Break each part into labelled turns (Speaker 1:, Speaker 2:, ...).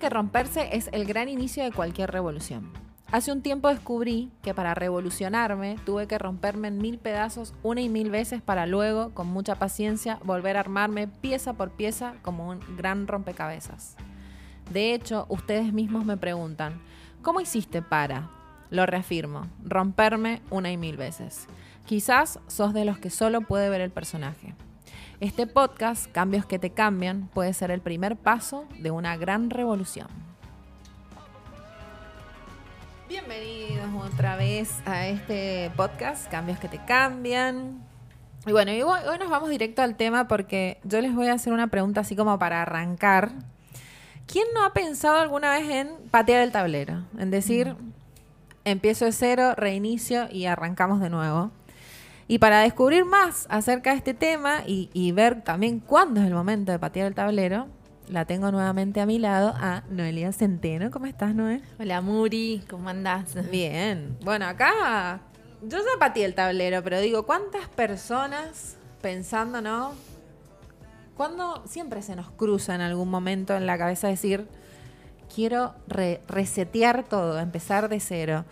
Speaker 1: que romperse es el gran inicio de cualquier revolución. Hace un tiempo descubrí que para revolucionarme tuve que romperme en mil pedazos una y mil veces para luego, con mucha paciencia, volver a armarme pieza por pieza como un gran rompecabezas. De hecho, ustedes mismos me preguntan, ¿cómo hiciste para? Lo reafirmo, romperme una y mil veces. Quizás sos de los que solo puede ver el personaje. Este podcast, Cambios que te cambian, puede ser el primer paso de una gran revolución. Bienvenidos otra vez a este podcast, Cambios que te cambian. Y bueno, y hoy, hoy nos vamos directo al tema porque yo les voy a hacer una pregunta así como para arrancar. ¿Quién no ha pensado alguna vez en patear el tablero? En decir, empiezo de cero, reinicio y arrancamos de nuevo. Y para descubrir más acerca de este tema y, y ver también cuándo es el momento de patear el tablero, la tengo nuevamente a mi lado a Noelia Centeno. ¿Cómo estás, Noel?
Speaker 2: Hola, Muri, ¿cómo andás?
Speaker 1: Bien. Bueno, acá yo ya pateé el tablero, pero digo, ¿cuántas personas pensando, no? Cuando siempre se nos cruza en algún momento en la cabeza decir, quiero re- resetear todo, empezar de cero.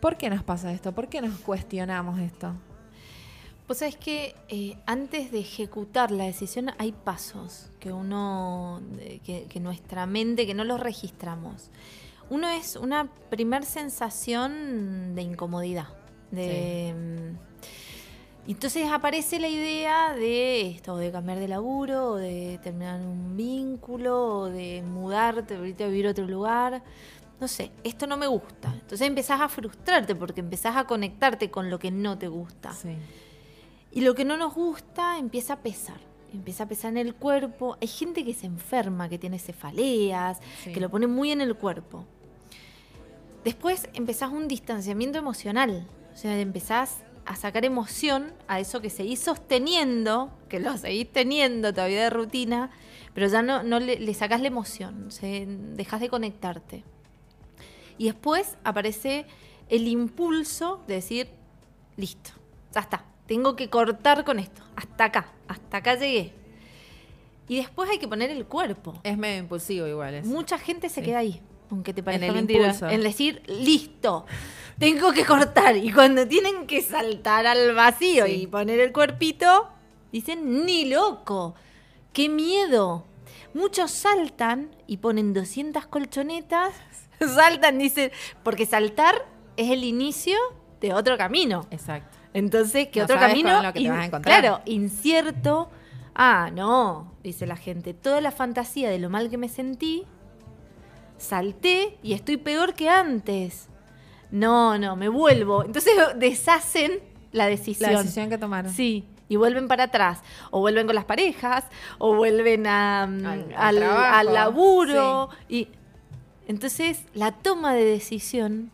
Speaker 1: ¿Por qué nos pasa esto? ¿Por qué nos cuestionamos esto?
Speaker 2: Pues sabés que eh, antes de ejecutar la decisión hay pasos que uno, que, que nuestra mente, que no los registramos. Uno es una primer sensación de incomodidad. De, mm, Entonces aparece la idea de esto, de cambiar de laburo, o de terminar un vínculo, o de mudarte, ahorita a vivir a otro lugar. No sé, esto no me gusta. Entonces empezás a frustrarte porque empezás a conectarte con lo que no te gusta.
Speaker 1: Sí.
Speaker 2: Y lo que no nos gusta empieza a pesar. Empieza a pesar en el cuerpo. Hay gente que se enferma, que tiene cefaleas,
Speaker 1: Sí.
Speaker 2: que lo pone muy en el cuerpo. Después empezás un distanciamiento emocional. O sea, empezás a sacar emoción a eso que seguís sosteniendo, que lo seguís teniendo todavía de rutina, pero ya no, no le, le sacás la emoción, se, dejas de conectarte. Y después aparece el impulso de decir, listo, ya está, tengo que cortar con esto, hasta acá, hasta acá llegué. Y después hay que poner el cuerpo.
Speaker 1: Es medio impulsivo igual.
Speaker 2: Mucha gente se
Speaker 1: Sí.
Speaker 2: queda ahí, aunque te parezca
Speaker 1: el
Speaker 2: mentira,
Speaker 1: impulso.
Speaker 2: En decir, listo, tengo que cortar. Y cuando tienen que saltar al vacío
Speaker 1: Sí.
Speaker 2: y poner el cuerpito, dicen, ni loco, qué miedo. Muchos saltan y ponen 200 colchonetas, saltan, dicen, porque saltar es el inicio de otro camino.
Speaker 1: Exacto.
Speaker 2: Entonces, ¿qué
Speaker 1: No
Speaker 2: otro
Speaker 1: sabes
Speaker 2: camino?
Speaker 1: con lo que te
Speaker 2: In-
Speaker 1: vas a encontrar.
Speaker 2: Claro, incierto. Ah, no, dice la gente. Toda la fantasía de lo mal que me sentí, salté y estoy peor que antes. No, no, me vuelvo. Entonces deshacen la decisión.
Speaker 1: La decisión que tomaron.
Speaker 2: Sí, y vuelven para atrás. O vuelven con las parejas, o vuelven a, mm,
Speaker 1: Al- al
Speaker 2: al,
Speaker 1: trabajo,
Speaker 2: al laburo. Y entonces la toma de decisión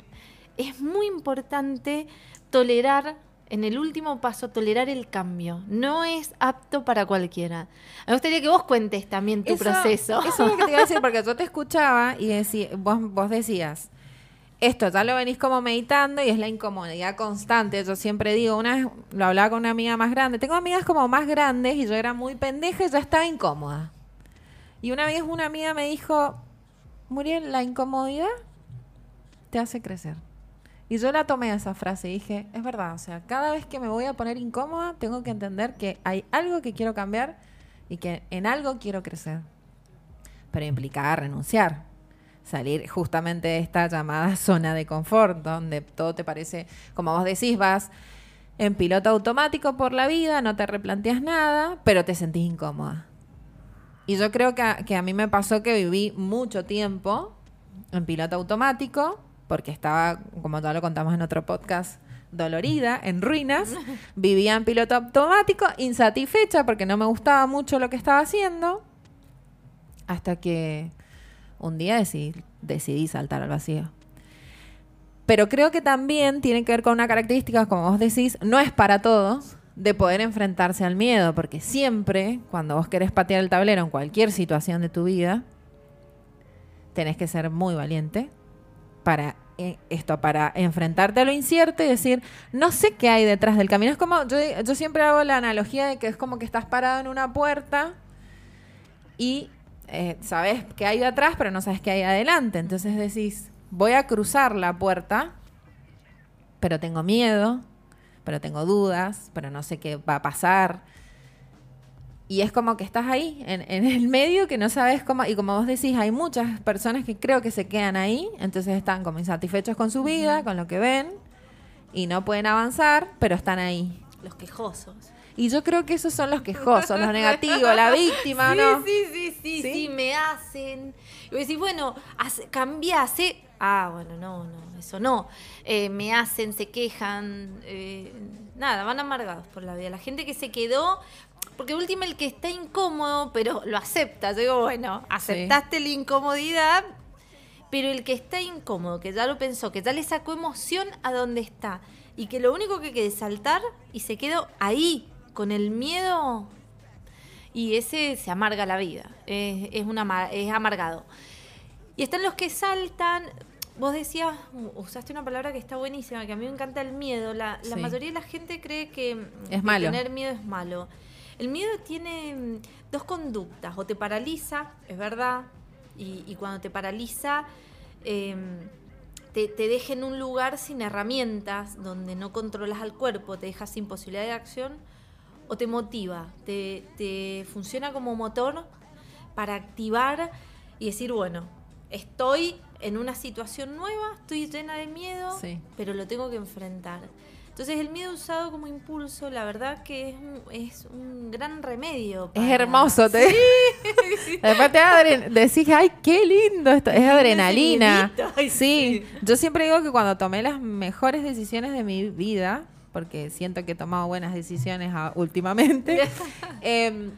Speaker 2: es muy importante tolerar, en el último paso, tolerar el cambio. No es apto para cualquiera. Me gustaría que vos cuentes también tu
Speaker 1: Eso-
Speaker 2: proceso.
Speaker 1: Eso es lo que te iba a decir, porque yo te escuchaba y decí- vos, vos decías, esto ya lo venís como meditando y es la incomodidad constante. Yo siempre digo, una vez lo hablaba con una amiga más grande. Tengo amigas como más grandes y yo era muy pendeja y yo estaba incómoda. Y una vez una amiga me dijo, Muriel, la incomodidad te hace crecer. Y yo la tomé esa frase y dije, es verdad, o sea, cada vez que me voy a poner incómoda, tengo que entender que hay algo que quiero cambiar y que en algo quiero crecer. Pero implicaba renunciar, salir justamente de esta llamada zona de confort, donde todo te parece, como vos decís, vas en piloto automático por la vida, no te replanteas nada, pero te sentís incómoda. Y yo creo que a, que a mí me pasó que viví mucho tiempo en piloto automático, porque estaba, como ya lo contamos en otro podcast, dolorida, en ruinas. Vivía en piloto automático, insatisfecha porque no me gustaba mucho lo que estaba haciendo. Hasta que un día decidí, decidí saltar al vacío. Pero creo que también tiene que ver con una característica, como vos decís, no es para todos, de poder enfrentarse al miedo, porque siempre, cuando vos querés patear el tablero en cualquier situación de tu vida, tenés que ser muy valiente para eh, esto, para enfrentarte a lo incierto y decir, no sé qué hay detrás del camino. Es como, yo, yo siempre hago la analogía de que es como que estás parado en una puerta y eh, sabes qué hay atrás, pero no sabes qué hay adelante. Entonces decís, voy a cruzar la puerta, pero tengo miedo, pero tengo dudas, pero no sé qué va a pasar. Y es como que estás ahí, en, en el medio, que no sabes cómo. Y como vos decís, hay muchas personas que creo que se quedan ahí, entonces están como insatisfechos con su vida, con lo que ven, y no pueden avanzar, pero están ahí.
Speaker 2: Los quejosos.
Speaker 1: Y yo creo que esos son los quejosos, los negativos, la víctima,
Speaker 2: sí,
Speaker 1: ¿no?
Speaker 2: Sí, sí, sí,
Speaker 1: ¿Sí?
Speaker 2: sí, me hacen. Y decís, bueno, hace, cambia, hace. Ah, bueno, no, no, eso no. Eh, me hacen, se quejan, eh, nada, van amargados por la vida. La gente que se quedó, porque último el que está incómodo, pero lo acepta. Yo digo, bueno, aceptaste la incomodidad, pero el que está incómodo, que ya lo pensó, que ya le sacó emoción a donde está, y que lo único que quede es saltar y se quedó ahí, con el miedo, y ese se amarga la vida, es, es, una, es amargado. Y están los que saltan, vos decías, usaste una palabra que está buenísima, que a mí me encanta el miedo, la, la
Speaker 1: Sí.
Speaker 2: mayoría de la gente cree que, tener miedo es malo. El miedo tiene mm, dos conductas, o te paraliza, es verdad, y, y cuando te paraliza, em, te, te deja en un lugar sin herramientas, donde no controlas al cuerpo, te deja sin posibilidad de acción, o te motiva, te, te funciona como motor para activar y decir, bueno, estoy en una situación nueva, estoy llena de miedo,
Speaker 1: Sí.
Speaker 2: pero lo tengo que enfrentar. Entonces el miedo usado como impulso, la verdad que es un, es un gran remedio.
Speaker 1: Es hermoso. Te... Después te da adren- decís, ay, qué lindo esto. Es adrenalina.
Speaker 2: Ay,
Speaker 1: sí.
Speaker 2: sí.
Speaker 1: Yo siempre digo que cuando tomé las mejores decisiones de mi vida, porque siento que he tomado buenas decisiones últimamente, em,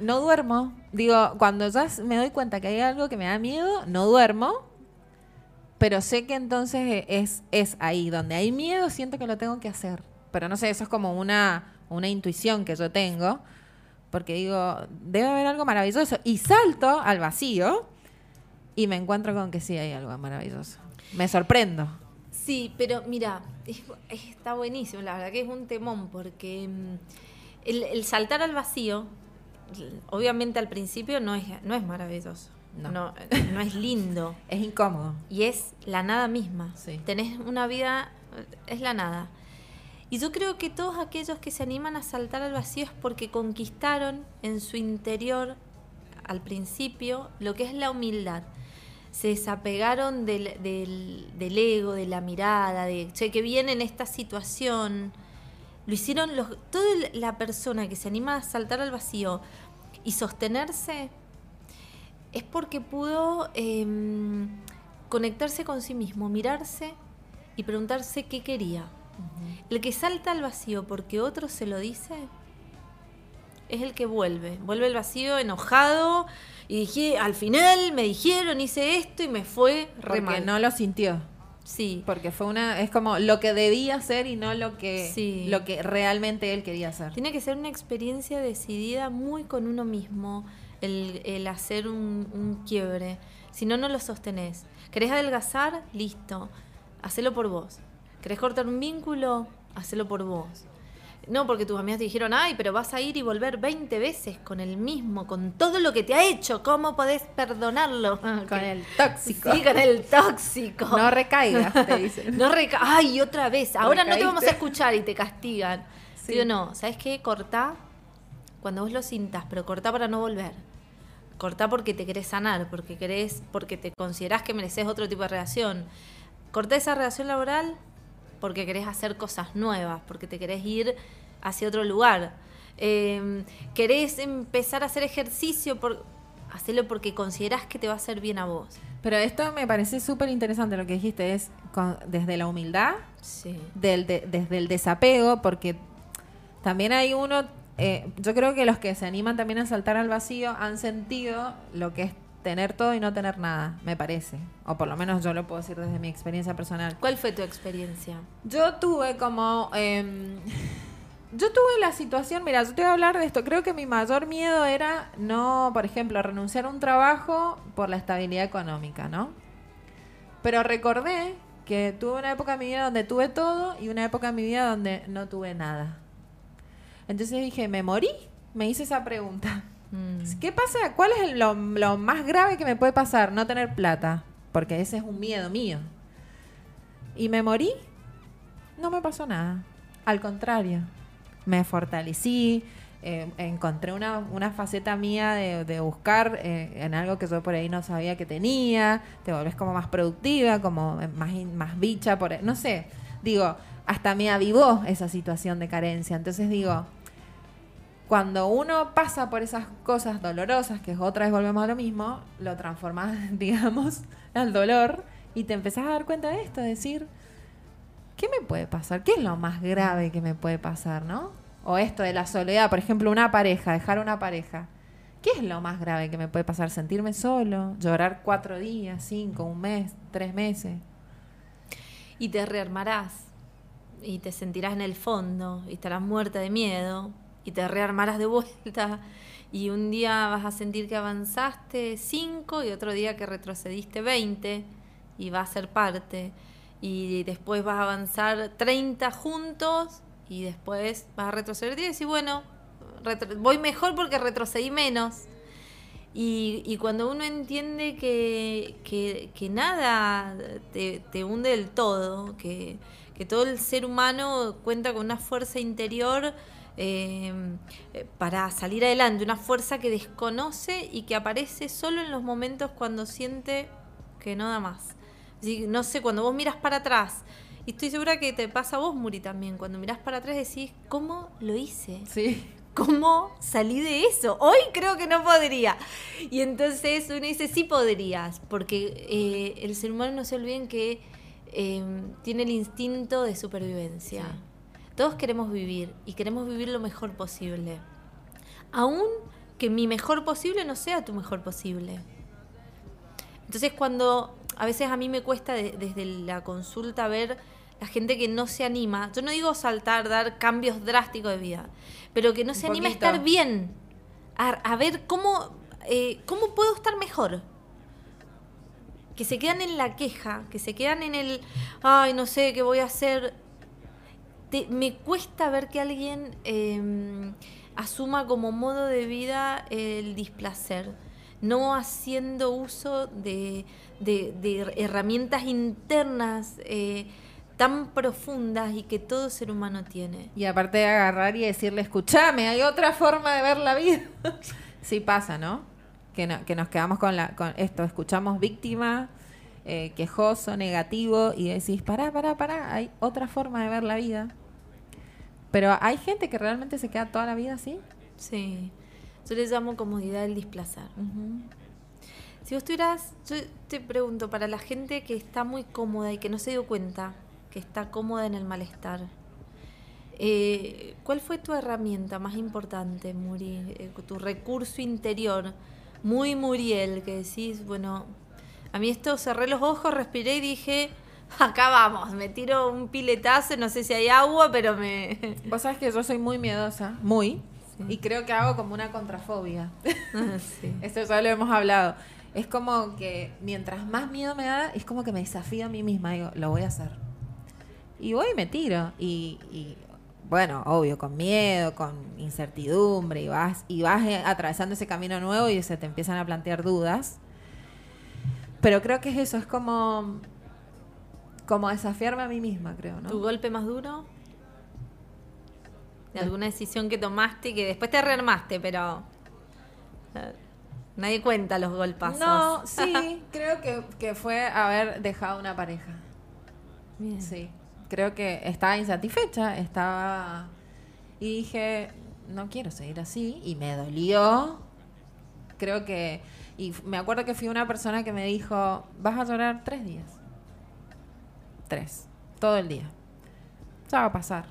Speaker 1: no duermo. Digo, cuando ya me doy cuenta que hay algo que me da miedo, no duermo. Pero sé que entonces e- es, es ahí donde hay miedo, siento que lo tengo que hacer. Pero no sé, eso es como una, una intuición que yo tengo. Porque digo, debe haber algo maravilloso. Y salto al vacío y me encuentro con que sí hay algo maravilloso. Me sorprendo.
Speaker 2: Sí, pero mira, es- está buenísimo, la verdad que es un temón, porque mm, el, el saltar al vacío, obviamente al principio no es, no es maravilloso,
Speaker 1: No.
Speaker 2: no, no es lindo,
Speaker 1: Es incómodo.
Speaker 2: y es la nada misma.
Speaker 1: Sí.
Speaker 2: Tenés una vida, es la nada. Y yo creo que todos aquellos que se animan a saltar al vacío es porque conquistaron en su interior, al principio, lo que es la humildad. Se desapegaron del, del- del ego, de la mirada, de che, que viene en esta situación. Lo hicieron los, toda la persona que se anima a saltar al vacío y sostenerse es porque pudo em, conectarse con sí mismo, mirarse y preguntarse qué quería. El que salta al vacío porque otro se lo dice es el que vuelve. Vuelve al vacío enojado y dije, al final me dijeron, hice esto y me fue re
Speaker 1: Porque
Speaker 2: mal.
Speaker 1: no lo sintió.
Speaker 2: Sí.
Speaker 1: Porque fue una, es como lo que debía hacer y no lo que,
Speaker 2: Sí.
Speaker 1: lo que realmente él quería hacer.
Speaker 2: Tiene que ser una experiencia decidida muy con uno mismo, el, el hacer un, un quiebre. Si no, no lo sostenés. ¿Querés adelgazar? Listo. Hacelo por vos. ¿Querés cortar un vínculo? Hacelo por vos. No, porque tus amigas te dijeron, ay, pero vas a ir y volver 20 veces con el mismo, con todo lo que te ha hecho. ¿Cómo podés perdonarlo?
Speaker 1: Con el tóxico.
Speaker 2: Sí, con el tóxico.
Speaker 1: No recaigas, te dicen.
Speaker 2: No reca Ay, otra vez. Ahora no te vamos a escuchar y te castigan.
Speaker 1: Sí.
Speaker 2: Digo, no, ¿sabes qué? Cortá cuando vos lo sintas, pero cortá para no volver. Cortá porque te querés sanar, porque querés, porque te considerás que mereces otro tipo de relación. Cortá esa relación laboral porque querés hacer cosas nuevas, porque te querés ir hacia otro lugar. Eh, querés empezar a hacer ejercicio, por, hacelo porque considerás que te va a hacer bien a vos.
Speaker 1: Pero esto me parece súper interesante lo que dijiste, es con- desde la humildad,
Speaker 2: Sí.
Speaker 1: del de- desde el desapego, porque también hay uno, eh, yo creo que los que se animan también a saltar al vacío han sentido lo que es tener todo y no tener nada, me parece. O por lo menos yo lo puedo decir desde mi experiencia personal.
Speaker 2: ¿Cuál fue tu experiencia?
Speaker 1: Yo tuve como... em, yo tuve la situación, mira, yo te voy a hablar de esto. Creo que mi mayor miedo era no, por ejemplo, renunciar a un trabajo por la estabilidad económica, ¿no? Pero recordé que tuve una época en mi vida donde tuve todo y una época en mi vida donde no tuve nada. Entonces dije, ¿me morí? Me hice esa pregunta.
Speaker 2: Mm.
Speaker 1: ¿Qué pasa? ¿Cuál es lo, más grave que me puede pasar? No tener plata. Porque ese es un miedo mío. ¿Y me morí? No me pasó nada. Al contrario. Me fortalecí. eh, encontré una, una faceta mía de, buscar eh, en algo que yo por ahí no sabía que tenía. Te volvés como más productiva, como eh, más, más bicha. Por, no sé. Digo, hasta me avivó esa situación de carencia. Entonces digo, cuando uno pasa por esas cosas dolorosas, que otra vez volvemos a lo mismo, lo transformas, digamos, al dolor y te empezás a dar cuenta de esto, decir, ¿qué me puede pasar? ¿Qué es lo más grave que me puede pasar, no? O esto de la soledad, por ejemplo, una pareja, dejar una pareja. ¿Qué es lo más grave que me puede pasar? ¿Sentirme solo? ¿Llorar cuatro días, cinco, un mes, tres meses?
Speaker 2: Y te rearmarás. Y te sentirás en el fondo. Y estarás muerta de miedo. Y te rearmarás de vuelta. Y un día vas a sentir que avanzaste 5 y otro día que retrocediste 20. Y va a ser parte. Y después vas a avanzar 30 juntos. Y después vas a retroceder 10. Y bueno, voy mejor porque retrocedí menos. Y, y cuando uno entiende que, que- que nada te, te hunde del todo, que, que todo el ser humano cuenta con una fuerza interior eh, eh, para salir adelante, una fuerza que desconoce y que aparece solo en los momentos cuando siente que no da más. No sé, cuando vos miras para atrás, y estoy segura que te pasa a vos, Muri, también, cuando mirás para atrás decís, ¿cómo lo hice?
Speaker 1: Sí.
Speaker 2: ¿Cómo salí de eso? Hoy creo que no podría. Y entonces uno dice, sí podrías, porque eh, el ser humano no se olviden que eh, tiene el instinto de supervivencia.
Speaker 1: Sí.
Speaker 2: Todos queremos vivir y queremos vivir lo mejor posible. Aún que mi mejor posible no sea tu mejor posible. Entonces cuando a veces a mí me cuesta de- desde la consulta ver la gente que no se anima, yo no digo saltar, dar cambios drásticos de vida, pero que no se anima a estar bien, a, a ver cómo, eh, cómo puedo estar mejor. Que se quedan en la queja, que se quedan en el, ay, no sé qué voy a hacer. Te- me cuesta ver que alguien eh, asuma como modo de vida el displacer, no haciendo uso de, herramientas internas eh, tan profundas y que todo ser humano tiene.
Speaker 1: Y aparte de agarrar y decirle, escúchame, hay otra forma de ver la vida. sí pasa, ¿no? Que, no- que nos quedamos con, la, con esto, escuchamos víctima, eh, quejoso, negativo, y decís, pará, pará, pará, hay otra forma de ver la vida. Pero hay gente que realmente se queda toda la vida así.
Speaker 2: Sí, yo le llamo comodidad del displazar. Si vos tuvieras, yo te pregunto, para la gente que está muy cómoda y que no se dio cuenta que está cómoda en el malestar, eh, ¿cuál fue tu herramienta más importante, Muri? Eh, tu recurso interior, muy Muriel, que decís, bueno, a mí esto cerré los ojos, respiré y dije, acá vamos, me tiro un piletazo, no sé si hay agua, pero me...
Speaker 1: Vos sabés que yo soy muy miedosa, muy,
Speaker 2: Sí.
Speaker 1: y creo que hago como una contrafobia.
Speaker 2: sí.
Speaker 1: Esto ya lo hemos hablado. Es como que mientras más miedo me da, es como que me desafío a mí misma. Digo, lo voy a hacer. Y voy y me tiro. Y, y, bueno, obvio, con miedo, con incertidumbre. Y vas, y vas eh, atravesando ese camino nuevo y se te empiezan a plantear dudas. Pero creo que es eso, es como, como desafiarme a mí misma, creo, ¿no?
Speaker 2: ¿Tu golpe más duro? ¿De alguna decisión que tomaste y que después te rearmaste, pero eh, nadie cuenta los golpazos?
Speaker 1: No, sí, creo que, que fue haber dejado una pareja.
Speaker 2: Bien.
Speaker 1: Sí, creo que estaba insatisfecha, estaba... Y dije, no quiero seguir así, y me dolió. Creo que... Y me acuerdo que fui una persona que me dijo, vas a llorar tres días. Tres. Todo el día. Ya va a pasar.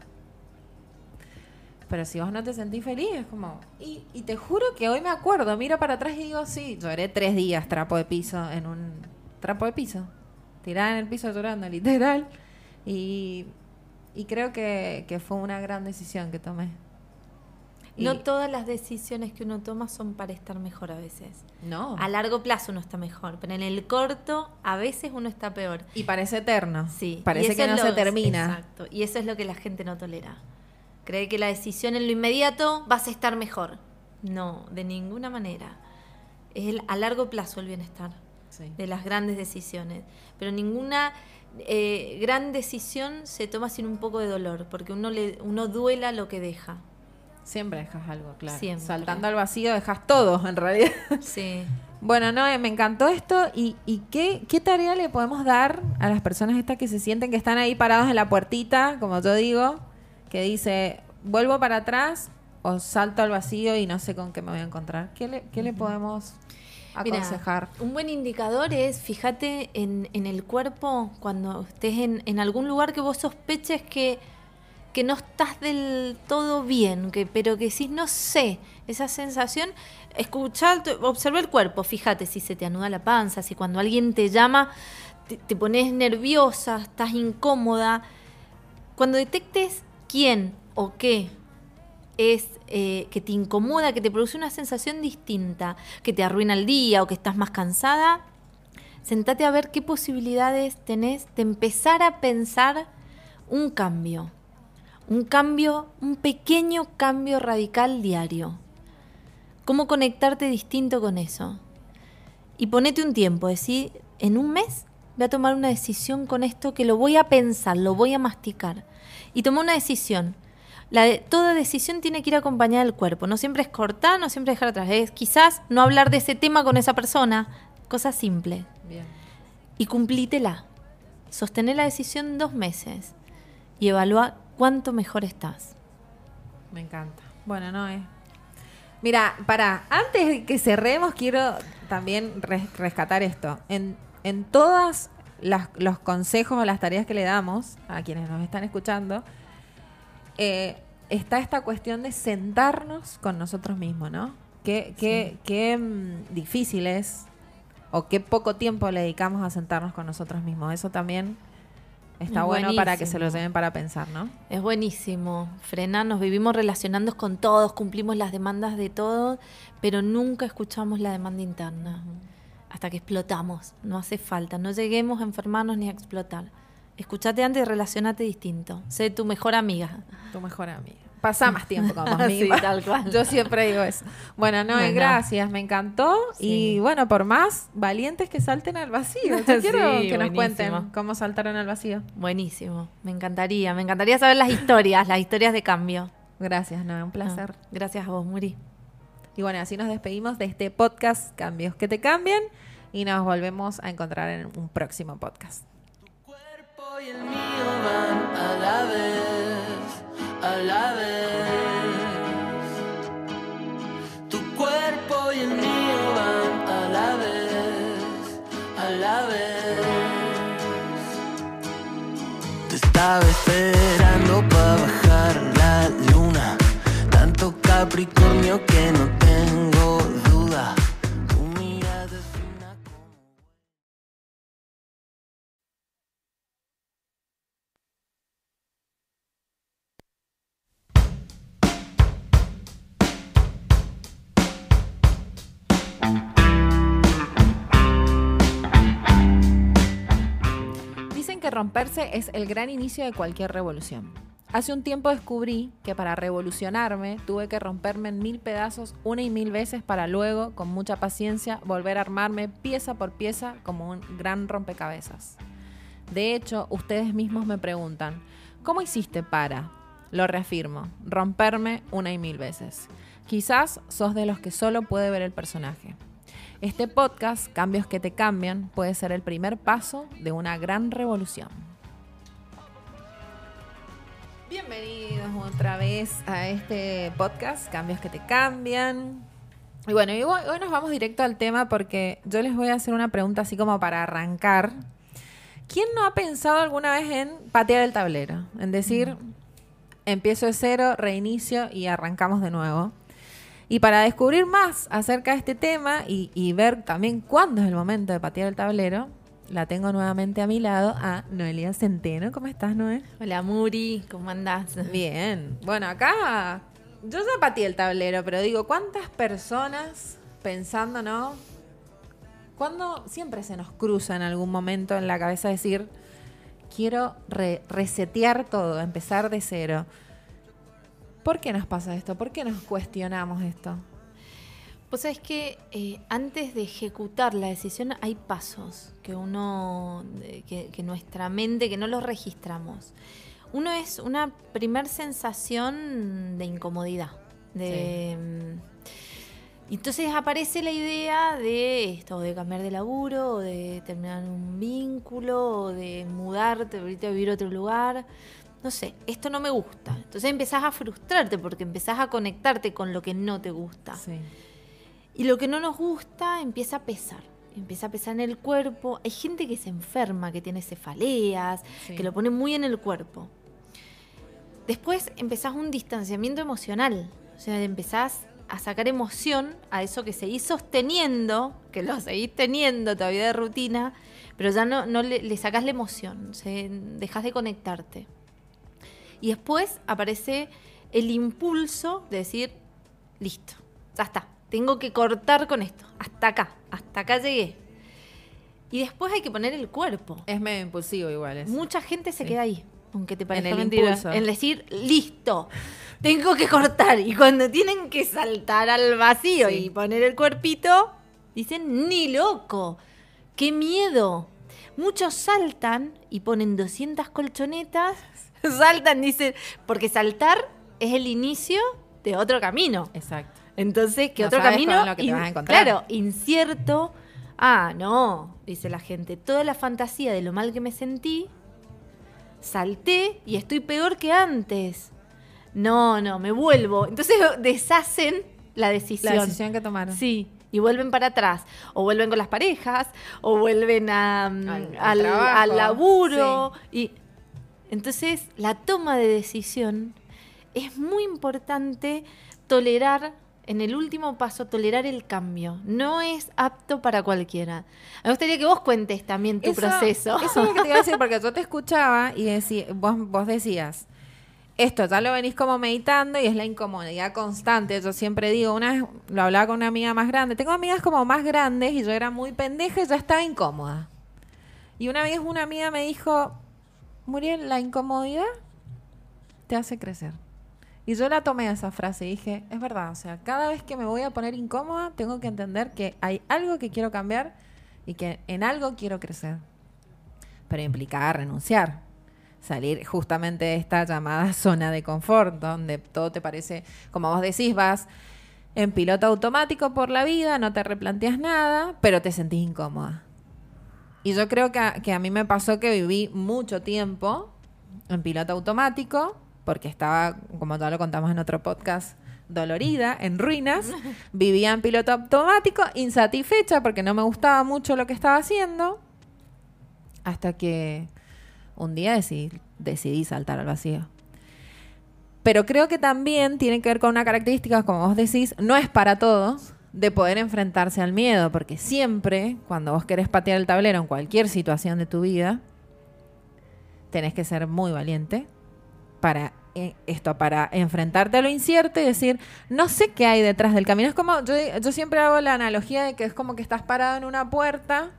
Speaker 1: Pero si vos no te sentís feliz, es como... Y, y te juro que hoy me acuerdo, miro para atrás y digo, sí, lloré tres días trapo de piso en un... Trapo de piso. Tirada en el piso llorando, literal. Y, y creo que, que fue una gran decisión que tomé. Y-
Speaker 2: No todas las decisiones que uno toma son para estar mejor a veces.
Speaker 1: No.
Speaker 2: A largo plazo uno está mejor, pero en el corto a veces uno está peor.
Speaker 1: Y parece eterno.
Speaker 2: Sí.
Speaker 1: Parece que no
Speaker 2: lo-
Speaker 1: se termina.
Speaker 2: Exacto. Y eso es lo que la gente no tolera. Cree que la decisión en lo inmediato vas a estar mejor. No, de ninguna manera. Es el, a largo plazo el bienestar
Speaker 1: Sí.
Speaker 2: de las grandes decisiones. Pero ninguna eh, gran decisión se toma sin un poco de dolor, porque uno, le, uno duela lo que deja.
Speaker 1: Siempre dejas algo, claro.
Speaker 2: Siempre.
Speaker 1: Saltando al vacío dejas todo, en realidad.
Speaker 2: Sí.
Speaker 1: Bueno, no, me encantó esto. ¿Y, y qué, qué tarea le podemos dar a las personas estas que se sienten que están ahí parados en la puertita, como yo digo, que dice, vuelvo para atrás o salto al vacío y no sé con qué me voy a encontrar? ¿Qué le, qué le podemos
Speaker 2: Mira,
Speaker 1: aconsejar?
Speaker 2: un buen indicador es, fíjate en, en el cuerpo, cuando estés en, en algún lugar que vos sospeches que, que no estás del todo bien, que, pero que sí, no sé, esa sensación, escuchar, observa el cuerpo, fíjate si se te anuda la panza, si cuando alguien te llama te, te pones nerviosa, estás incómoda. Cuando detectes quién o qué es eh, que te incomoda, que te produce una sensación distinta, que te arruina el día o que estás más cansada, sentate a ver qué posibilidades tenés de empezar a pensar un cambio. Un cambio, un pequeño cambio radical diario. ¿Cómo conectarte distinto con eso? Y ponete un tiempo, decir, en un mes voy a tomar una decisión con esto que lo voy a pensar, lo voy a masticar. Y toma una decisión. La de- toda decisión tiene que ir acompañada del cuerpo. No siempre es cortar, no siempre es dejar atrás. Es quizás no hablar de ese tema con esa persona. Cosa simple.
Speaker 1: Bien.
Speaker 2: Y cumplítela. Sostener la decisión dos meses. Y evalúa cuánto mejor estás.
Speaker 1: Me encanta. Bueno, no es. Mira, para, antes de que cerremos, quiero también res- rescatar esto. En, en todas las- los consejos o las tareas que le damos a quienes nos están escuchando, eh, está esta cuestión de sentarnos con nosotros mismos, ¿no? Qué, qué, qué mm, difícil es o qué poco tiempo le dedicamos a sentarnos con nosotros mismos. Eso también está
Speaker 2: Es
Speaker 1: bueno para que se lo lleven para pensar, ¿no?
Speaker 2: Es buenísimo. Frenar, nos vivimos relacionando con todos, cumplimos las demandas de todos, pero nunca escuchamos la demanda interna. Hasta que explotamos. No hace falta. No lleguemos a enfermarnos ni a explotar. Escuchate antes y relacionate distinto. Sé tu mejor amiga.
Speaker 1: Tu mejor amiga. Pasa más tiempo con vos
Speaker 2: Sí, tal cual.
Speaker 1: Yo siempre digo eso. Bueno, no,
Speaker 2: Bueno.
Speaker 1: gracias, me encantó.
Speaker 2: Sí.
Speaker 1: Y bueno, por más valientes que salten al vacío. Yo
Speaker 2: Sí,
Speaker 1: quiero que nos cuenten cómo saltaron al vacío.
Speaker 2: Buenísimo. Me encantaría. Me encantaría saber las historias, las historias de cambio.
Speaker 1: Gracias, no, un placer.
Speaker 2: Ah, gracias a vos, Muri.
Speaker 1: Y bueno, así nos despedimos de este podcast Cambios que te cambian y nos volvemos a encontrar en un próximo podcast.
Speaker 3: cuerpo y el mío van a la vez, a la vez. Tu cuerpo y el mío van a la vez, a la vez. Te estaba esperando para bajar la luna, tanto Capricornio que no tengo
Speaker 1: romperse es el gran inicio de cualquier revolución. Hace un tiempo descubrí que para revolucionarme tuve que romperme en mil pedazos una y mil veces para luego, con mucha paciencia, volver a armarme pieza por pieza como un gran rompecabezas. De hecho, ustedes mismos me preguntan, ¿cómo hiciste para? Lo reafirmo, romperme una y mil veces. Quizás sos de los que solo puede ver el personaje. Este podcast, Cambios que te cambian, puede ser el primer paso de una gran revolución. Bienvenidos otra vez a este podcast, Cambios que te cambian. Y bueno, y hoy, hoy nos vamos directo al tema porque yo les voy a hacer una pregunta así como para arrancar. ¿Quién no ha pensado alguna vez en patear el tablero? En decir, empiezo de cero, reinicio y arrancamos de nuevo. Y para descubrir más acerca de este tema y, y ver también cuándo es el momento de patear el tablero, la tengo nuevamente a mi lado a Noelia Centeno. ¿Cómo estás, Noel?
Speaker 2: Hola, Muri. ¿Cómo andás?
Speaker 1: Bien. Bueno, acá yo ya pateé el tablero, pero digo, ¿cuántas personas pensando, no? Cuando siempre se nos cruza en algún momento en la cabeza decir, quiero re- resetear todo, empezar de cero. ¿Por qué nos pasa esto? ¿Por qué nos cuestionamos esto?
Speaker 2: Pues es que eh, antes de ejecutar la decisión hay pasos que uno, que, que nuestra mente, que no los registramos. Uno es una primer sensación de incomodidad, de... mm, Entonces aparece la idea de esto, de cambiar de laburo, o de terminar un vínculo, o de mudarte, ahorita a vivir a otro lugar. No sé, esto no me gusta. Entonces empezás a frustrarte porque empezás a conectarte con lo que no te gusta.
Speaker 1: Sí.
Speaker 2: Y lo que no nos gusta empieza a pesar. Empieza a pesar en el cuerpo. Hay gente que se enferma, que tiene cefaleas,
Speaker 1: Sí.
Speaker 2: que lo pone muy en el cuerpo. Después empezás un distanciamiento emocional. O sea, empezás a sacar emoción a eso que seguís sosteniendo, que lo seguís teniendo todavía de rutina, pero ya no, no le, le sacás la emoción, se, dejas de conectarte. Y después aparece el impulso de decir, listo, ya está, tengo que cortar con esto, hasta acá, hasta acá llegué. Y después hay que poner el cuerpo.
Speaker 1: Es medio impulsivo igual. eso.
Speaker 2: Mucha gente se
Speaker 1: Sí.
Speaker 2: queda ahí, aunque te parezca
Speaker 1: el
Speaker 2: mentira.
Speaker 1: impulso.
Speaker 2: En decir, listo, tengo que cortar. Y cuando tienen que saltar al vacío
Speaker 1: Sí.
Speaker 2: y poner el cuerpito, dicen, ni loco, qué miedo. Muchos saltan y ponen 200 colchonetas, saltan, dicen, porque saltar es el inicio de otro camino.
Speaker 1: Exacto.
Speaker 2: Entonces, ¿qué
Speaker 1: No
Speaker 2: otro camino?
Speaker 1: lo que te
Speaker 2: In-
Speaker 1: vas a encontrar.
Speaker 2: Claro, incierto. Ah, no, dice la gente. Toda la fantasía de lo mal que me sentí, salté y estoy peor que antes. No, no, me vuelvo. Entonces deshacen la decisión.
Speaker 1: La decisión que tomaron.
Speaker 2: Sí, y vuelven para atrás. O vuelven con las parejas, o vuelven a, mm,
Speaker 1: Al- al
Speaker 2: al,
Speaker 1: trabajo,
Speaker 2: al laburo. Y entonces la toma de decisión es muy importante tolerar, en el último paso, tolerar el cambio. No es apto para cualquiera. Me gustaría que vos cuentes también tu
Speaker 1: Eso-
Speaker 2: proceso.
Speaker 1: Eso es lo que te iba a decir, porque yo te escuchaba y decí- vos, vos decías, esto ya lo venís como meditando y es la incomodidad constante. Yo siempre digo, una vez lo hablaba con una amiga más grande. Tengo amigas como más grandes y yo era muy pendeja y ya estaba incómoda. Y una vez una amiga me dijo, Muriel, la incomodidad te hace crecer. Y yo la tomé esa frase y dije, es verdad, o sea, cada vez que me voy a poner incómoda, tengo que entender que hay algo que quiero cambiar y que en algo quiero crecer. Pero implicaba renunciar, salir justamente de esta llamada zona de confort, donde todo te parece, como vos decís, vas en piloto automático por la vida, no te replanteas nada, pero te sentís incómoda. Y yo creo que a, que a mí me pasó que viví mucho tiempo en piloto automático, porque estaba, como ya lo contamos en otro podcast, dolorida, en ruinas. Vivía en piloto automático, insatisfecha porque no me gustaba mucho lo que estaba haciendo. Hasta que un día decidí, decidí saltar al vacío. Pero creo que también tiene que ver con una característica, como vos decís, no es para todos, de poder enfrentarse al miedo, porque siempre, cuando vos querés patear el tablero en cualquier situación de tu vida, tenés que ser muy valiente para eh, esto, para enfrentarte a lo incierto y decir, no sé qué hay detrás del camino. Es como, yo, yo siempre hago la analogía de que es como que estás parado en una puerta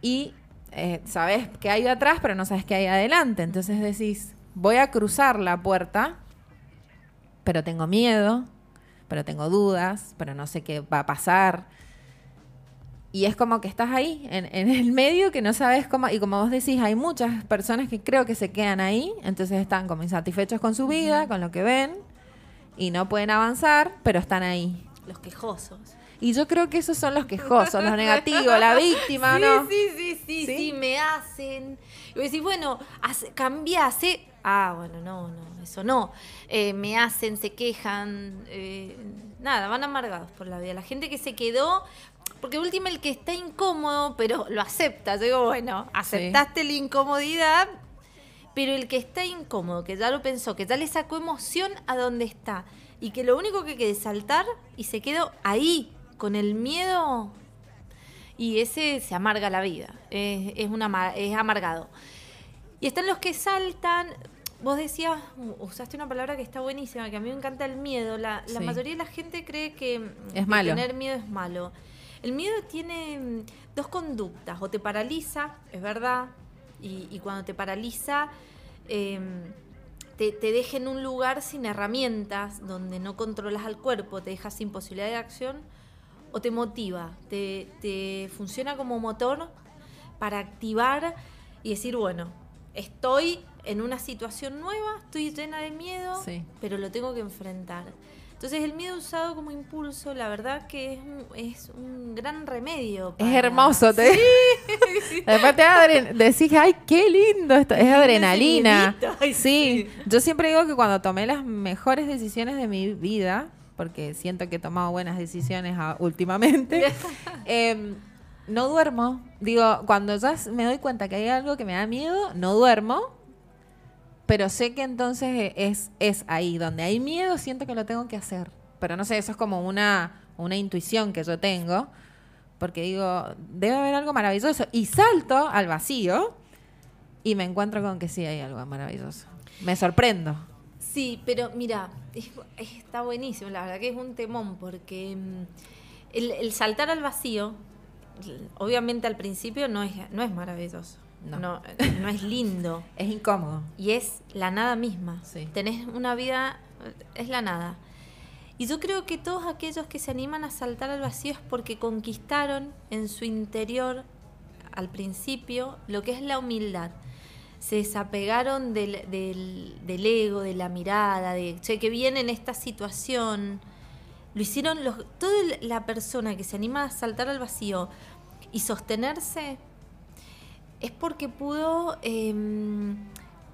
Speaker 1: y eh, sabes qué hay atrás, pero no sabes qué hay adelante. Entonces decís, voy a cruzar la puerta, pero tengo miedo, pero tengo dudas, pero no sé qué va a pasar. Y es como que estás ahí, en, en el medio, que no sabes cómo. Y como vos decís, hay muchas personas que creo que se quedan ahí, entonces están como insatisfechos con su vida, con lo que ven, y no pueden avanzar, pero están ahí.
Speaker 2: Los quejosos.
Speaker 1: Y yo creo que esos son los quejosos, los negativos, la víctima,
Speaker 2: sí,
Speaker 1: ¿no?
Speaker 2: Sí, sí, sí,
Speaker 1: ¿Sí?
Speaker 2: sí, me hacen. Y vos decís, bueno, hace, cambia, hace. Ah, bueno, no, no, eso no. Eh, me hacen, se quejan. eh, nada, van amargados por la vida. La gente que se quedó. Porque último el que está incómodo, pero lo acepta. Yo digo, bueno, aceptaste la incomodidad, pero el que está incómodo, que ya lo pensó, que ya le sacó emoción a donde está, y que lo único que quede es saltar y se quedó ahí, con el miedo, y ese se amarga la vida, es, es, una, es amargado. Y están los que saltan, vos decías, usaste una palabra que está buenísima, que a mí me encanta el miedo, la, la
Speaker 1: Sí.
Speaker 2: mayoría de la gente cree que,
Speaker 1: Es
Speaker 2: que
Speaker 1: malo.
Speaker 2: tener miedo es malo. El miedo tiene mm, dos conductas, o te paraliza, es verdad, y, y cuando te paraliza, eh, te, te deje en un lugar sin herramientas, donde no controlas al cuerpo, te deja sin posibilidad de acción, o te motiva, te, te funciona como motor para activar y decir, bueno, estoy en una situación nueva, estoy llena de miedo,
Speaker 1: Sí.
Speaker 2: pero lo tengo que enfrentar. Entonces el miedo usado como impulso, la verdad que es un, es un gran remedio.
Speaker 1: Es
Speaker 2: para-
Speaker 1: hermoso. Te... Después te da adren- decís, ay, qué lindo esto. Es adrenalina.
Speaker 2: Ay,
Speaker 1: sí.
Speaker 2: sí.
Speaker 1: Yo siempre digo que cuando tomé las mejores decisiones de mi vida, porque siento que he tomado buenas decisiones últimamente, em, no duermo. Digo, cuando ya me doy cuenta que hay algo que me da miedo, no duermo. Pero sé que entonces e- es, es ahí, donde hay miedo, siento que lo tengo que hacer. Pero no sé, eso es como una, una intuición que yo tengo, porque digo, debe haber algo maravilloso. Y salto al vacío y me encuentro con que sí hay algo maravilloso. Me sorprendo.
Speaker 2: Sí, pero mira, es- es- está buenísimo, la verdad que es un temón, porque mm, el, el saltar al vacío, obviamente al principio no es, no es maravilloso,
Speaker 1: No.
Speaker 2: no, no es lindo,
Speaker 1: Es incómodo.
Speaker 2: y es la nada misma.
Speaker 1: Sí.
Speaker 2: Tenés una vida, es la nada. Y yo creo que todos aquellos que se animan a saltar al vacío es porque conquistaron en su interior, al principio, lo que es la humildad. Se desapegaron del, del- del ego, de la mirada, de che, que viene en esta situación. Lo hicieron los, toda la persona que se anima a saltar al vacío y sostenerse es porque pudo em,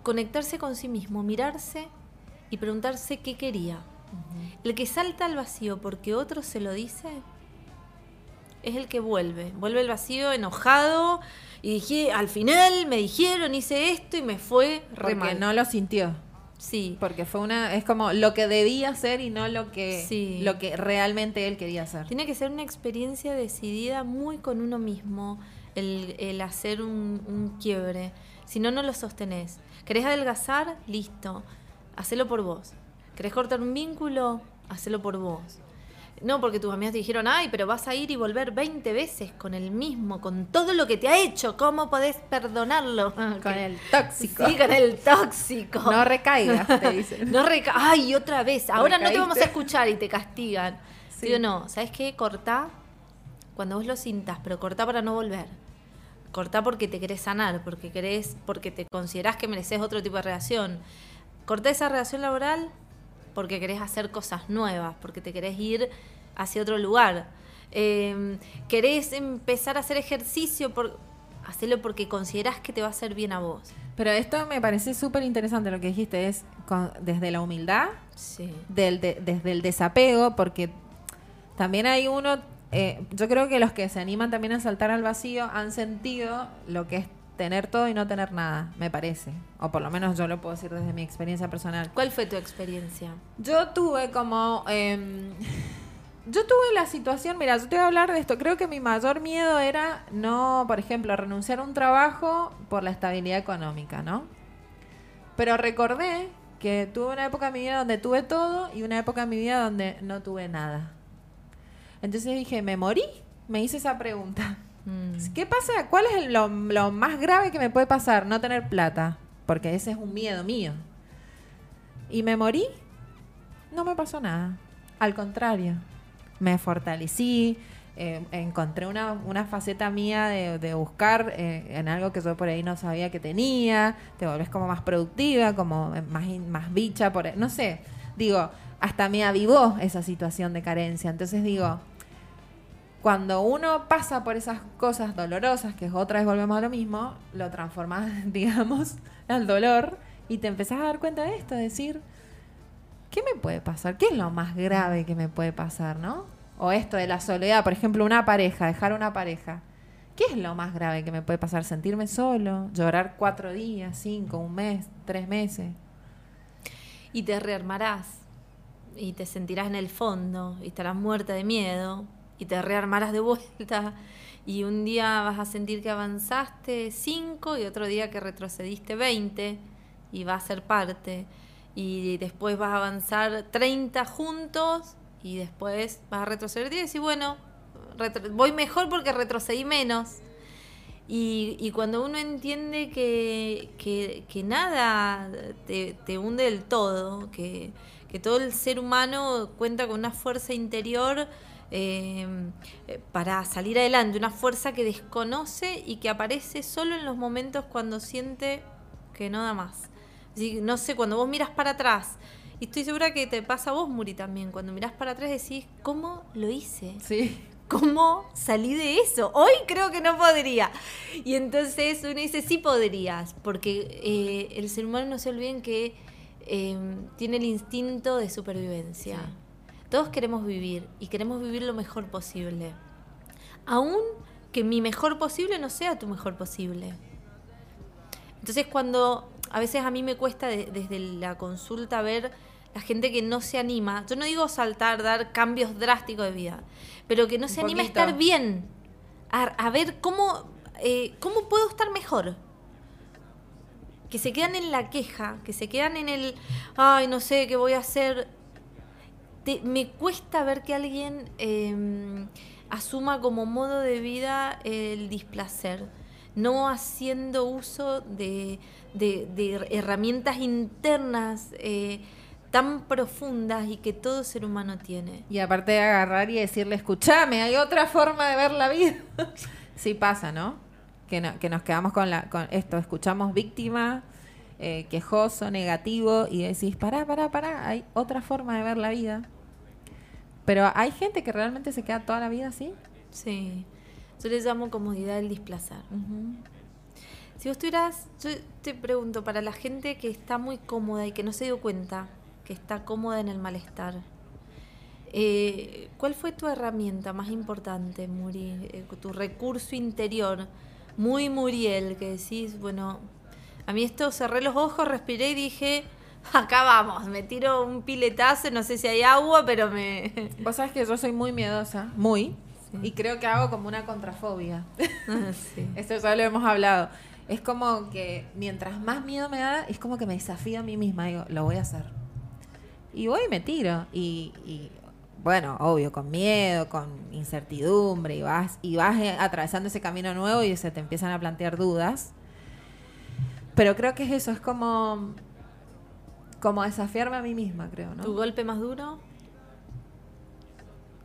Speaker 2: conectarse con sí mismo, mirarse y preguntarse qué quería. El que salta al vacío porque otro se lo dice es el que vuelve. Vuelve al vacío enojado y dije, al final me dijeron, hice esto y me fue re
Speaker 1: Porque
Speaker 2: mal.
Speaker 1: no lo sintió.
Speaker 2: Sí.
Speaker 1: Porque fue una, es como lo que debía hacer y no lo que,
Speaker 2: Sí.
Speaker 1: lo que realmente él quería hacer.
Speaker 2: Tiene que ser una experiencia decidida muy con uno mismo, el, el hacer un, un quiebre. Si no, no lo sostenés. ¿Querés adelgazar? Listo. Hacelo por vos. ¿Querés cortar un vínculo? Hacelo por vos. No, porque tus amigas te dijeron, ay, pero vas a ir y volver 20 veces con el mismo, con todo lo que te ha hecho. ¿Cómo podés perdonarlo?
Speaker 1: Con el tóxico.
Speaker 2: Sí, con el tóxico.
Speaker 1: No recaigas, te dicen.
Speaker 2: No reca Ay, otra vez. Ahora no te vamos a escuchar y te castigan.
Speaker 1: Sí.
Speaker 2: Digo, no, ¿sabes qué? Cortá cuando vos lo sintas, pero cortá para no volver. Cortá porque te querés sanar, porque querés, porque te considerás que mereces otro tipo de relación. Cortá esa relación laboral porque querés hacer cosas nuevas, porque te querés ir hacia otro lugar. Eh, querés empezar a hacer ejercicio, por, hacelo porque considerás que te va a hacer bien a vos.
Speaker 1: Pero esto me parece súper interesante lo que dijiste, es con- desde la humildad,
Speaker 2: Sí.
Speaker 1: del de- desde el desapego, porque también hay uno, eh, yo creo que los que se animan también a saltar al vacío han sentido lo que es tener todo y no tener nada, me parece. O por lo menos yo lo puedo decir desde mi experiencia personal.
Speaker 2: ¿Cuál fue tu experiencia?
Speaker 1: Yo tuve como... em, yo tuve la situación, mira, yo te voy a hablar de esto. Creo que mi mayor miedo era no, por ejemplo, renunciar a un trabajo por la estabilidad económica, ¿no? Pero recordé que tuve una época en mi vida donde tuve todo y una época en mi vida donde no tuve nada. Entonces dije, ¿me morí? Me hice esa pregunta.
Speaker 2: Mm.
Speaker 1: ¿Qué pasa? ¿Cuál es lo, lo más grave que me puede pasar? No tener plata. Porque ese es un miedo mío. ¿Y me morí? No me pasó nada. Al contrario. Me fortalecí. eh, encontré una, una faceta mía de, de buscar eh, en algo que yo por ahí no sabía que tenía. Te volvés como más productiva, como eh, más, más bicha. Por, no sé. Digo, hasta me avivó esa situación de carencia. Entonces digo, cuando uno pasa por esas cosas dolorosas, que otra vez volvemos a lo mismo, lo transformas, digamos, al dolor y te empezás a dar cuenta de esto, decir, ¿qué me puede pasar? ¿Qué es lo más grave que me puede pasar, no? O esto de la soledad, por ejemplo, una pareja, dejar una pareja. ¿Qué es lo más grave que me puede pasar? ¿Sentirme solo? ¿Llorar cuatro días, cinco, un mes, tres meses?
Speaker 2: Y te rearmarás. Y te sentirás en el fondo. Y estarás muerta de miedo. Y te rearmarás de vuelta. Y un día vas a sentir que avanzaste 5 y otro día que retrocediste 20. Y va a ser parte. Y después vas a avanzar 30 juntos. Y después vas a retroceder 10 y bueno, voy mejor porque retrocedí menos. Y, y cuando uno entiende que, que- que nada te, te hunde del todo, que, que todo el ser humano cuenta con una fuerza interior eh, para salir adelante, una fuerza que desconoce y que aparece solo en los momentos cuando siente que no da más. Así, no sé, cuando vos miras para atrás, y estoy segura que te pasa a vos, Muri, también, cuando mirás para atrás decís, ¿cómo lo hice?
Speaker 1: Sí.
Speaker 2: ¿Cómo salí de eso? Hoy creo que no podría. Y entonces uno dice, sí podrías, porque eh, el ser humano no se olviden que eh, tiene el instinto de supervivencia.
Speaker 1: Sí.
Speaker 2: Todos queremos vivir y queremos vivir lo mejor posible. Aún que mi mejor posible no sea tu mejor posible. Entonces cuando a veces a mí me cuesta de- desde la consulta ver la gente que no se anima, yo no digo saltar, dar cambios drásticos de vida, pero que no se anima a estar bien, a, a ver cómo, eh, cómo puedo estar mejor. Que se quedan en la queja, que se quedan en el, ay, no sé qué voy a hacer. Te- me cuesta ver que alguien eh, asuma como modo de vida el displacer, no haciendo uso de herramientas internas eh, tan profundas y que todo ser humano tiene.
Speaker 1: Y aparte de agarrar y decirle, escúchame, hay otra forma de ver la vida. sí pasa, ¿no? Que, no- que nos quedamos con, la, con esto, escuchamos víctima, eh, quejoso, negativo, y decís, pará, pará, pará, hay otra forma de ver la vida. Pero hay gente que realmente se queda toda la vida así.
Speaker 2: Sí, yo le llamo comodidad del displacer. Si vos tuvieras, yo te pregunto, para la gente que está muy cómoda y que no se dio cuenta que está cómoda en el malestar, eh, ¿cuál fue tu herramienta más importante, Muri? Eh, tu recurso interior, muy Muriel, que decís, bueno, a mí esto cerré los ojos, respiré y dije, acá vamos, me tiro un piletazo, no sé si hay agua, pero me...
Speaker 1: Vos sabés que yo soy muy miedosa, muy, y creo que hago como una contrafobia.
Speaker 2: sí.
Speaker 1: Esto ya lo hemos hablado. Es como que mientras más miedo me da, es como que me desafío a mí misma. Digo, lo voy a hacer. Y voy y me tiro. Y, y, bueno, obvio, con miedo, con incertidumbre. Y vas, y vas eh, atravesando ese camino nuevo y se te empiezan a plantear dudas. Pero creo que es eso, es como, como desafiarme a mí misma, creo, ¿no?
Speaker 2: ¿Tu golpe más duro?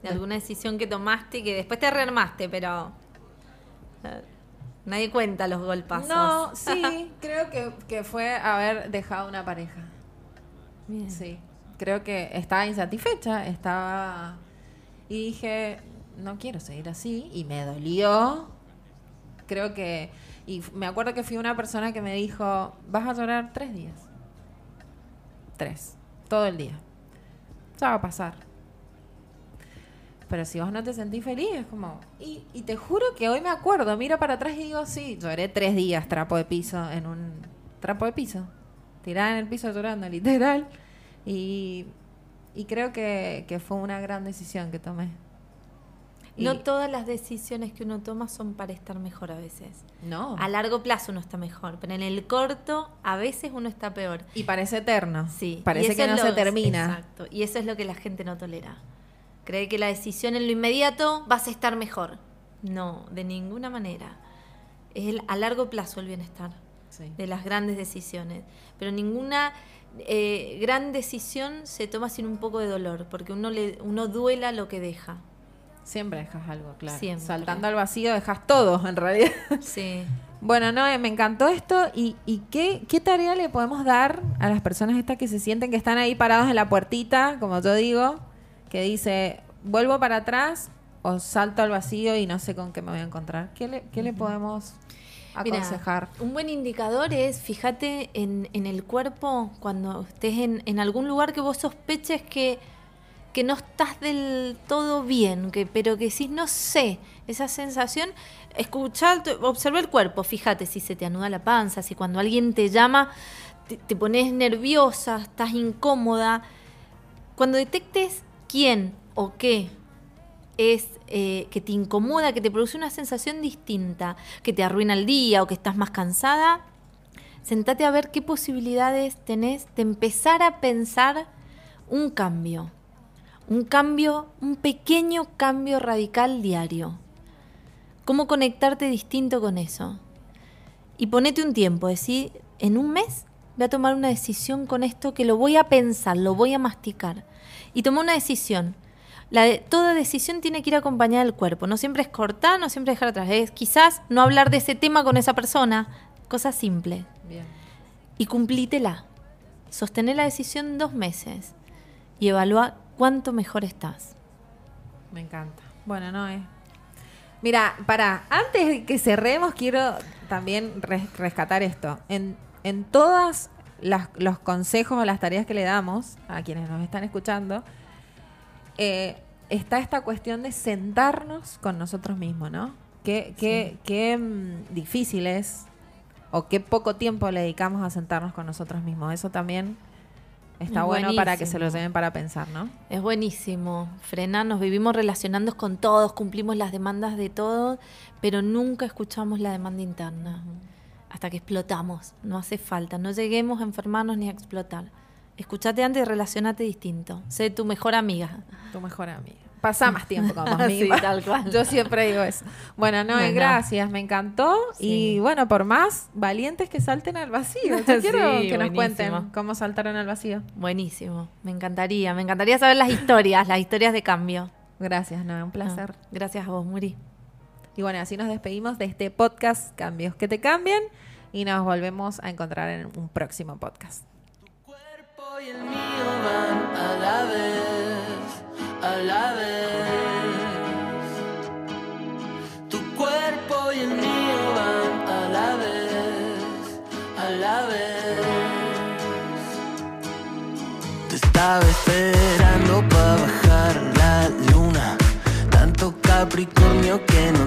Speaker 2: ¿De alguna decisión que tomaste y que después te rearmaste, pero eh, nadie cuenta los golpazos?
Speaker 1: No, sí, creo que, que fue haber dejado una pareja.
Speaker 2: Bien.
Speaker 1: Sí, creo que estaba insatisfecha, estaba... Y dije, no quiero seguir así, y me dolió. Creo que... Y me acuerdo que fui una persona que me dijo, vas a llorar tres días. Tres, todo el día. Ya va a pasar. Pero si vos no te sentís feliz, es como... Y, y te juro que hoy me acuerdo, miro para atrás y digo, sí, lloré tres días trapo de piso en un... Trapo de piso. Tirada en el piso llorando, literal. Y, y creo que, que fue una gran decisión que tomé.
Speaker 2: No todas las decisiones que uno toma son para estar mejor a veces.
Speaker 1: No.
Speaker 2: A largo plazo uno está mejor, pero en el corto a veces uno está peor.
Speaker 1: Y parece eterno.
Speaker 2: Sí.
Speaker 1: Parece que no
Speaker 2: lo-
Speaker 1: se termina.
Speaker 2: Exacto. Y eso es lo que la gente no tolera. Cree que la decisión en lo inmediato vas a estar mejor. No, de ninguna manera. Es el- a largo plazo el bienestar.
Speaker 1: Sí.
Speaker 2: de las grandes decisiones. Pero ninguna eh, gran decisión se toma sin un poco de dolor, porque uno, le, uno duela lo que deja.
Speaker 1: Siempre dejas algo, claro.
Speaker 2: Siempre.
Speaker 1: Saltando al vacío dejas todo, en realidad.
Speaker 2: Sí.
Speaker 1: Bueno, no, me encantó esto. ¿Y, y qué, qué tarea le podemos dar a las personas estas que se sienten que están ahí parados en la puertita, como yo digo, que dice, vuelvo para atrás o salto al vacío y no sé con qué me voy a encontrar? ¿Qué le, qué le podemos aconsejar?
Speaker 2: un buen indicador es, fíjate en, en el cuerpo, cuando estés en, en algún lugar que vos sospeches que, que no estás del todo bien, que, pero que sí, no sé, esa sensación, escuchar, observa el cuerpo, fíjate si se te anuda la panza, si cuando alguien te llama te, pones nerviosa, estás incómoda. Cuando detectes quién o qué es eh, que te incomoda, que te produce una sensación distinta, que te arruina el día o que estás más cansada, sentate a ver qué posibilidades tenés de empezar a pensar un cambio. Un cambio, un pequeño cambio radical diario. cómo conectarte distinto con eso. Y ponete un tiempo, decir, en un mes voy a tomar una decisión con esto que lo voy a pensar, lo voy a masticar. Y toma una decisión. La de- toda decisión tiene que ir acompañada del cuerpo. No siempre es cortar, no siempre es dejar atrás. Es quizás no hablar de ese tema con esa persona. Cosa simple.
Speaker 1: Bien.
Speaker 2: Y cumplítela. Sostener la decisión dos meses. Y evalúa cuánto mejor estás.
Speaker 1: Me encanta. Bueno, no es. Mira, para, antes de que cerremos, quiero también res- rescatar esto. En, en todas las- los consejos o las tareas que le damos a quienes nos están escuchando, eh, está esta cuestión de sentarnos con nosotros mismos, ¿no? Qué, qué, qué mm, difícil es o qué poco tiempo le dedicamos a sentarnos con nosotros mismos. Eso también está
Speaker 2: Es
Speaker 1: bueno para que se lo lleven para pensar, ¿no?
Speaker 2: Es buenísimo. Frenar, nos vivimos relacionando con todos, cumplimos las demandas de todos, pero nunca escuchamos la demanda interna. Hasta que explotamos. No hace falta. No lleguemos a enfermarnos ni a explotar. Escuchate antes y relacionate distinto. Sé tu mejor amiga.
Speaker 1: Tu mejor amiga. Pasa más tiempo conmigo.
Speaker 2: Sí, tal cual.
Speaker 1: Yo siempre digo eso. Bueno, no,
Speaker 2: Bueno.
Speaker 1: gracias, me encantó. Y bueno, por más valientes que salten al vacío. Yo
Speaker 2: Sí,
Speaker 1: quiero que nos cuenten cómo saltaron al vacío.
Speaker 2: Buenísimo. Me encantaría. Me encantaría saber las historias, las historias de cambio.
Speaker 1: Gracias, no, un placer.
Speaker 2: Ah, gracias a vos, Muri.
Speaker 1: Y bueno, así nos despedimos de este podcast Cambios que te cambian y nos volvemos a encontrar en un próximo podcast.
Speaker 3: cuerpo y el mío van a la vez, a la vez. Tu cuerpo y el mío van a la vez, a la vez. Te estaba esperando para bajar la luna, tanto Capricornio que no